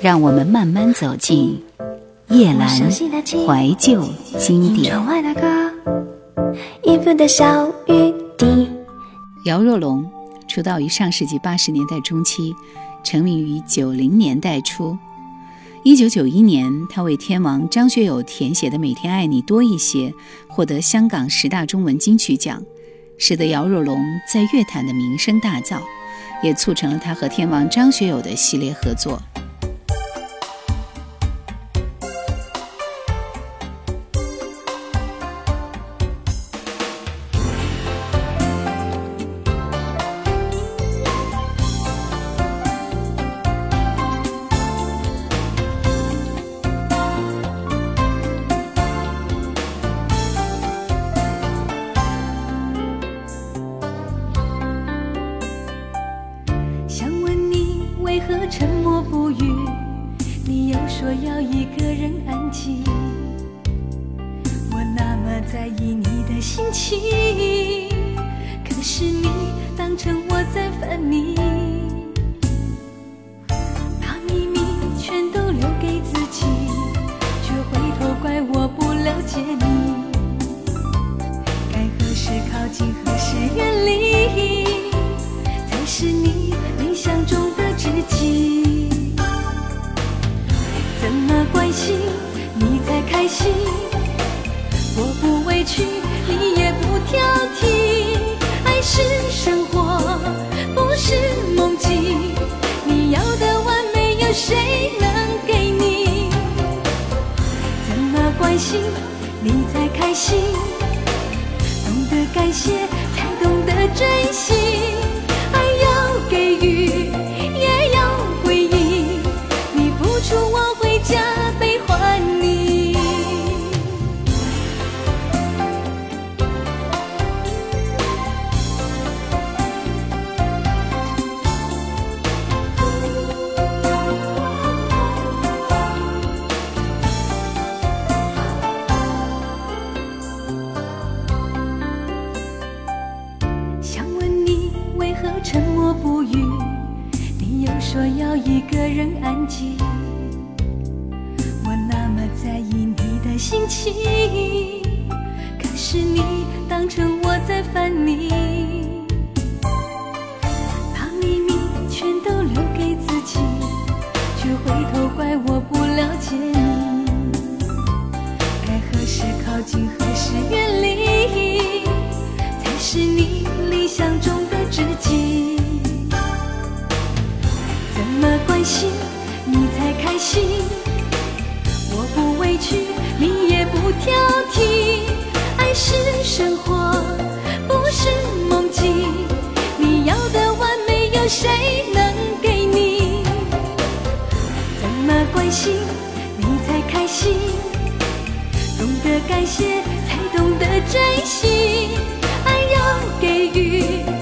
让我们慢慢走进叶阑怀旧经典。姚若龙出道于上世纪八十年代中期，成名于九零年代初。一九九一年，他为天王张学友填写的《每天爱你多一些》获得香港十大中文金曲奖，使得姚若龙在乐坛的名声大噪，也促成了他和天王张学友的系列合作。心你才开心我不委屈你也不挑剔爱是生活不是梦境你要的完美有谁能给你怎么关心你才开心。懂得感谢才懂得珍惜。回头怪我不了解你该何时靠近何时远离才是你理想中的知己怎么关心你才开心我不委屈你也不挑剔爱是生活不是梦境。你要的完美有谁你才开心。懂得感谢才懂得珍惜。爱要给予。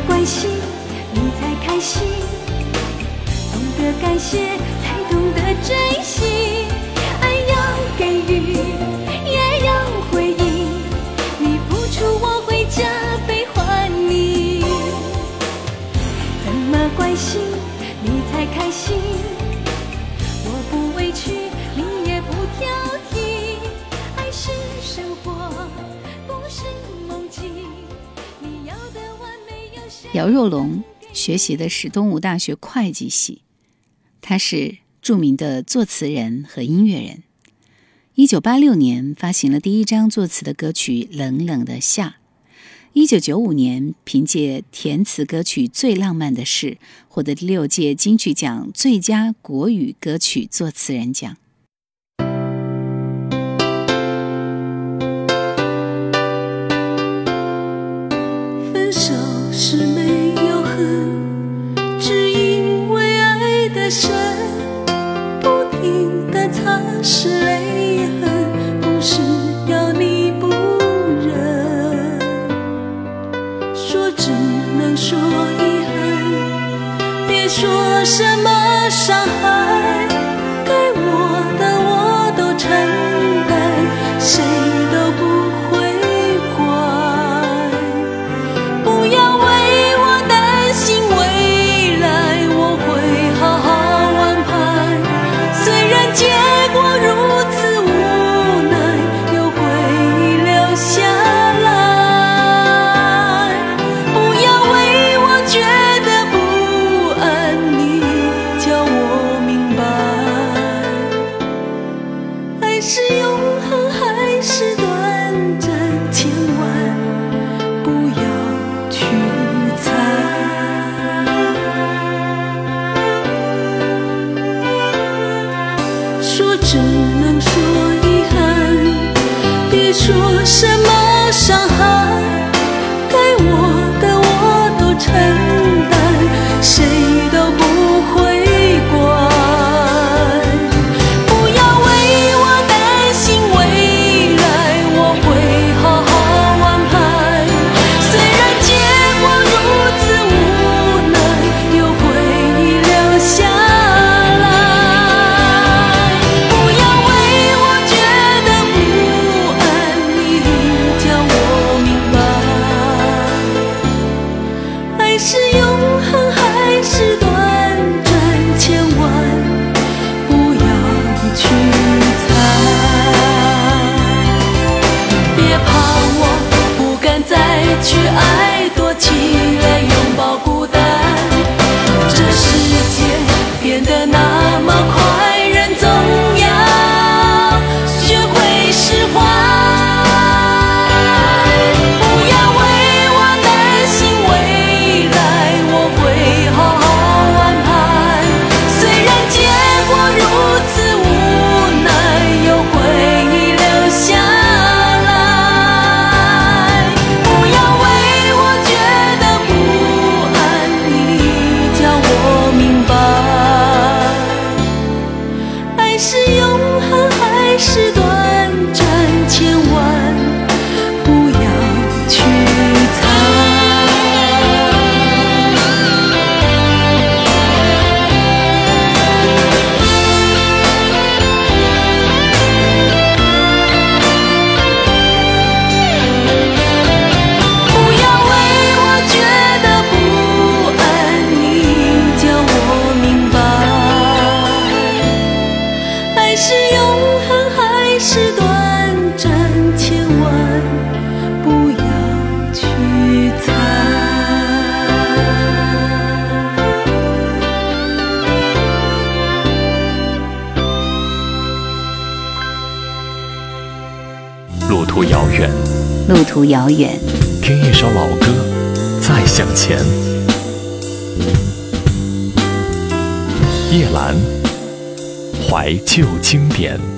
关心你才开心。懂得感谢才懂得珍惜。姚若龙学习的是东吴大学会计系，他是著名的作词人和音乐人。一九八六年发行了第一张作词的歌曲《冷冷的夏》。一九九五年凭借填词歌曲《最浪漫的事》获得第六届金曲奖最佳国语歌曲作词人奖。只能说遗憾，别说什么伤害，该我的我都承认。是永恒还是短暂千万。不要去猜别怕我不敢再去爱。路途遥远，听一首老歌，再向前。叶兰，怀旧经典。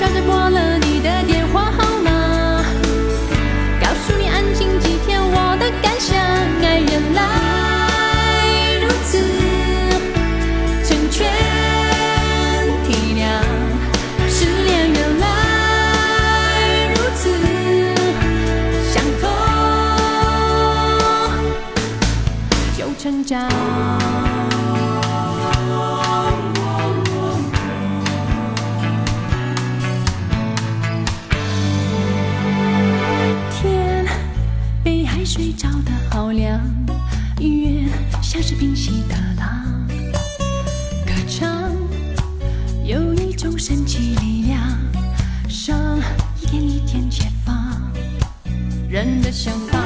悄悄拨了你的电话号码，告诉你安静几天我的感想。爱人来人的想法。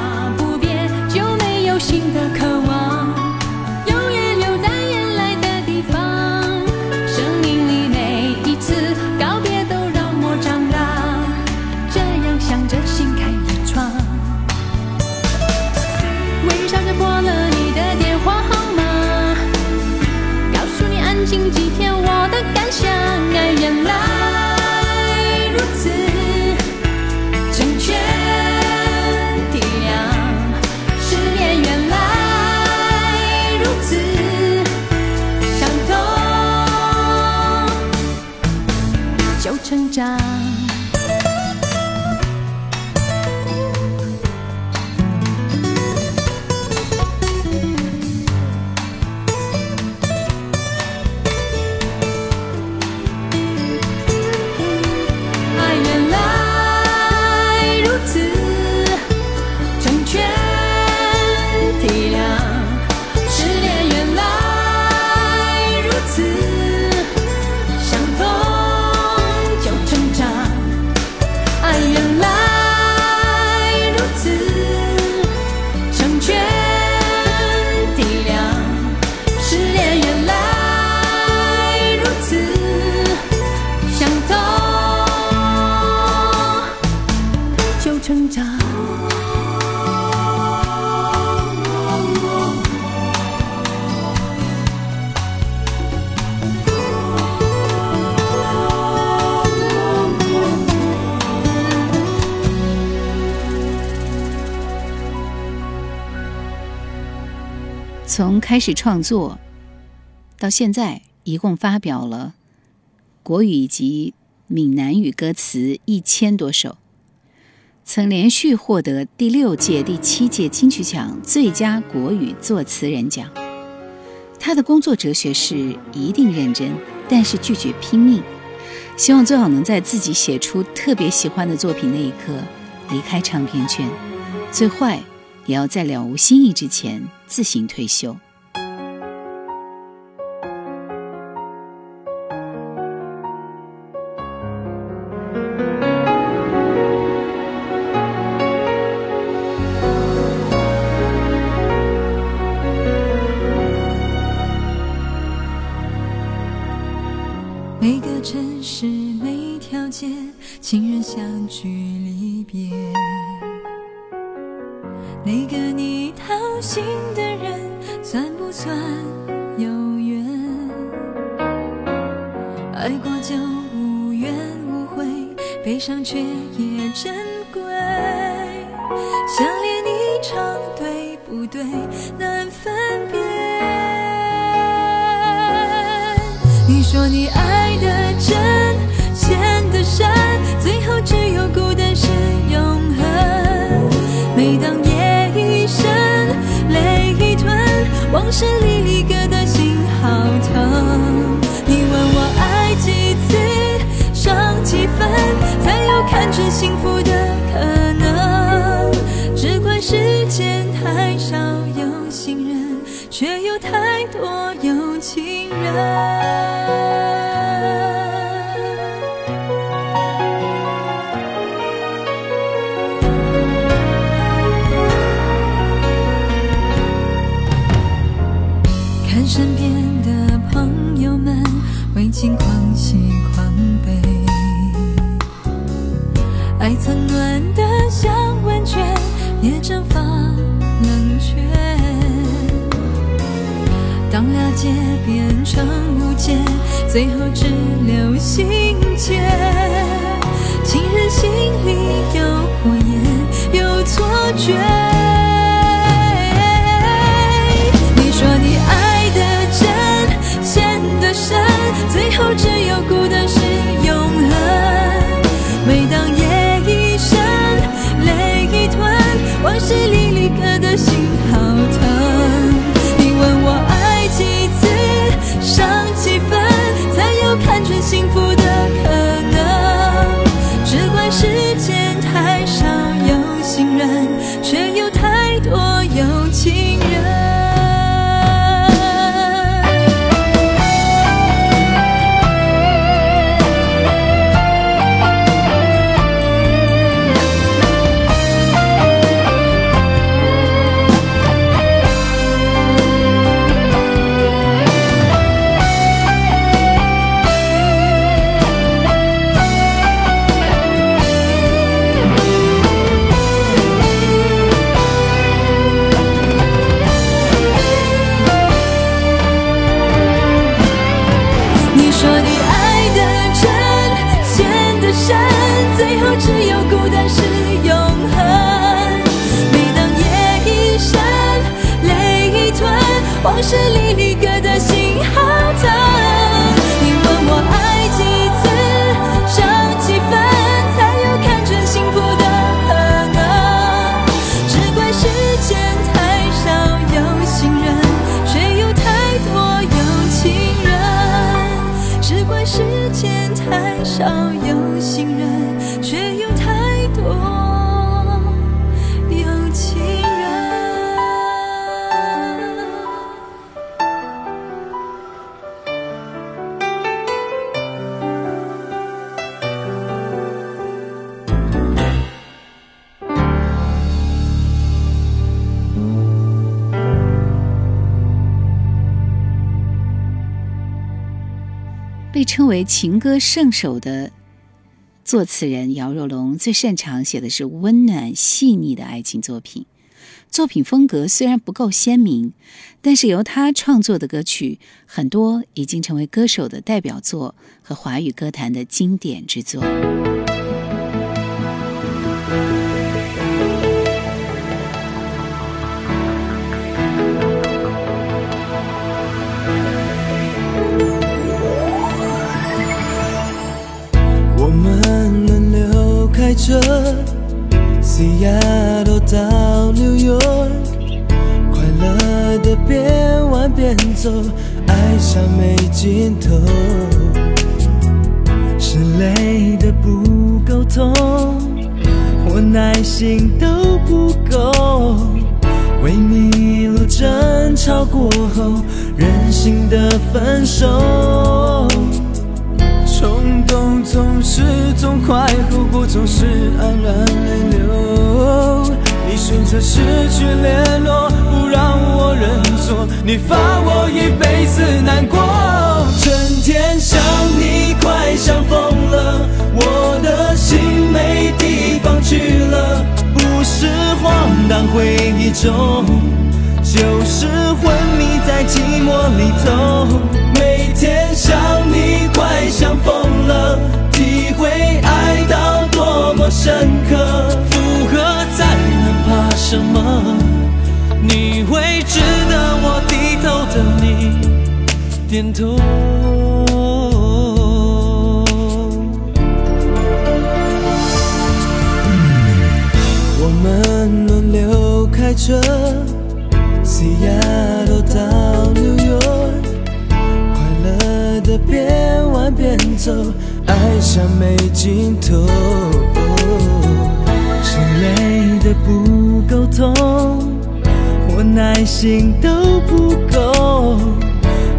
从开始创作到现在，一共发表了国语以及闽南语歌词一千多首，曾连续获得第六届、第七届金曲奖最佳国语作词人奖。他的工作哲学是一定认真，但是拒绝拼命，希望最好能在自己写出特别喜欢的作品那一刻离开唱片圈，最坏也要在了无新意之前自行退休。每个城市，每条街，情人相聚离别。那个你他有心的人，算不算有缘？爱过就无怨无悔，悲伤却也珍贵。想念一场对不对，难分辨。你说你爱的真，陷的深，最后只有孤单是永恒。每当城市里界变成无解，最后只留心间。情人心里有火焰，有错觉。你说你爱的真，陷的深，最后只有孤单是永恒。每当夜已深，泪已吞，往事历历刻的心好。称为情歌圣手的作词人姚若龙，最擅长写的是温暖细腻的爱情作品。作品风格虽然不够鲜明，但是由他创作的歌曲很多已经成为歌手的代表作和华语歌坛的经典之作。走，爱上没尽头。是累的不够痛，或耐心都不够。为迷路争吵过后，任性的分手。冲动总是痛快，后果总是黯然泪流。你选择失去联络，你罚我一辈子难过。整天想你，快想疯了，我的心没地方去了，不是荒诞回忆中。就是昏迷在寂寞里头，每天想你快想疯了，体会爱到多么深刻，复合再能怕什么？你会值得我低头的你点头。我们轮流开车。Seattle 到纽约快乐的边玩边走，爱上没尽头。心累的不够痛，耐心都不够。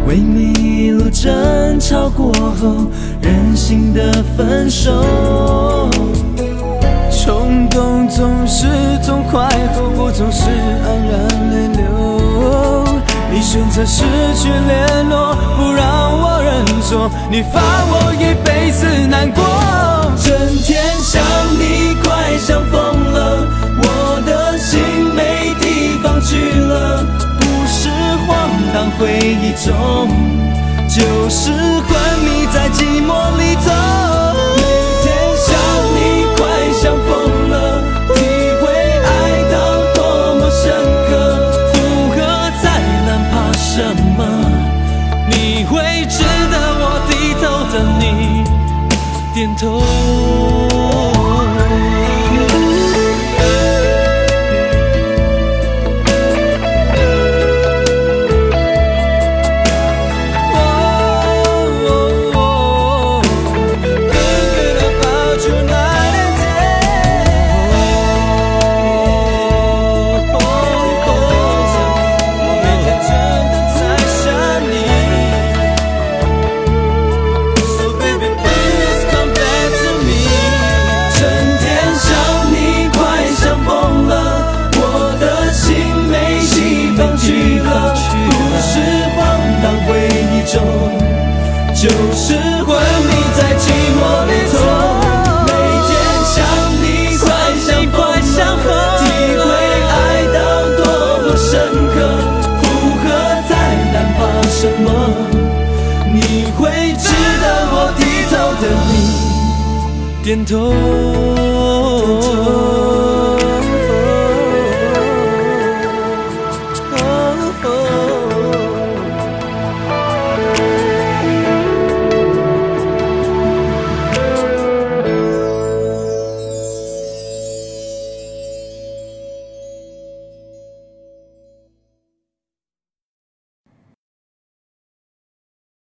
为你一路争吵过后，任性的分手。冲动总是痛快，后果总是黯然泪流。你选择失去联络，不让我认错，你罚我一辈子难过。整天想你，快想疯了，当回忆中就是昏迷在寂寞里头每天想你快想疯了体会爱到多么深刻。复合再难怕什么你会值得我低头等你点头。点头。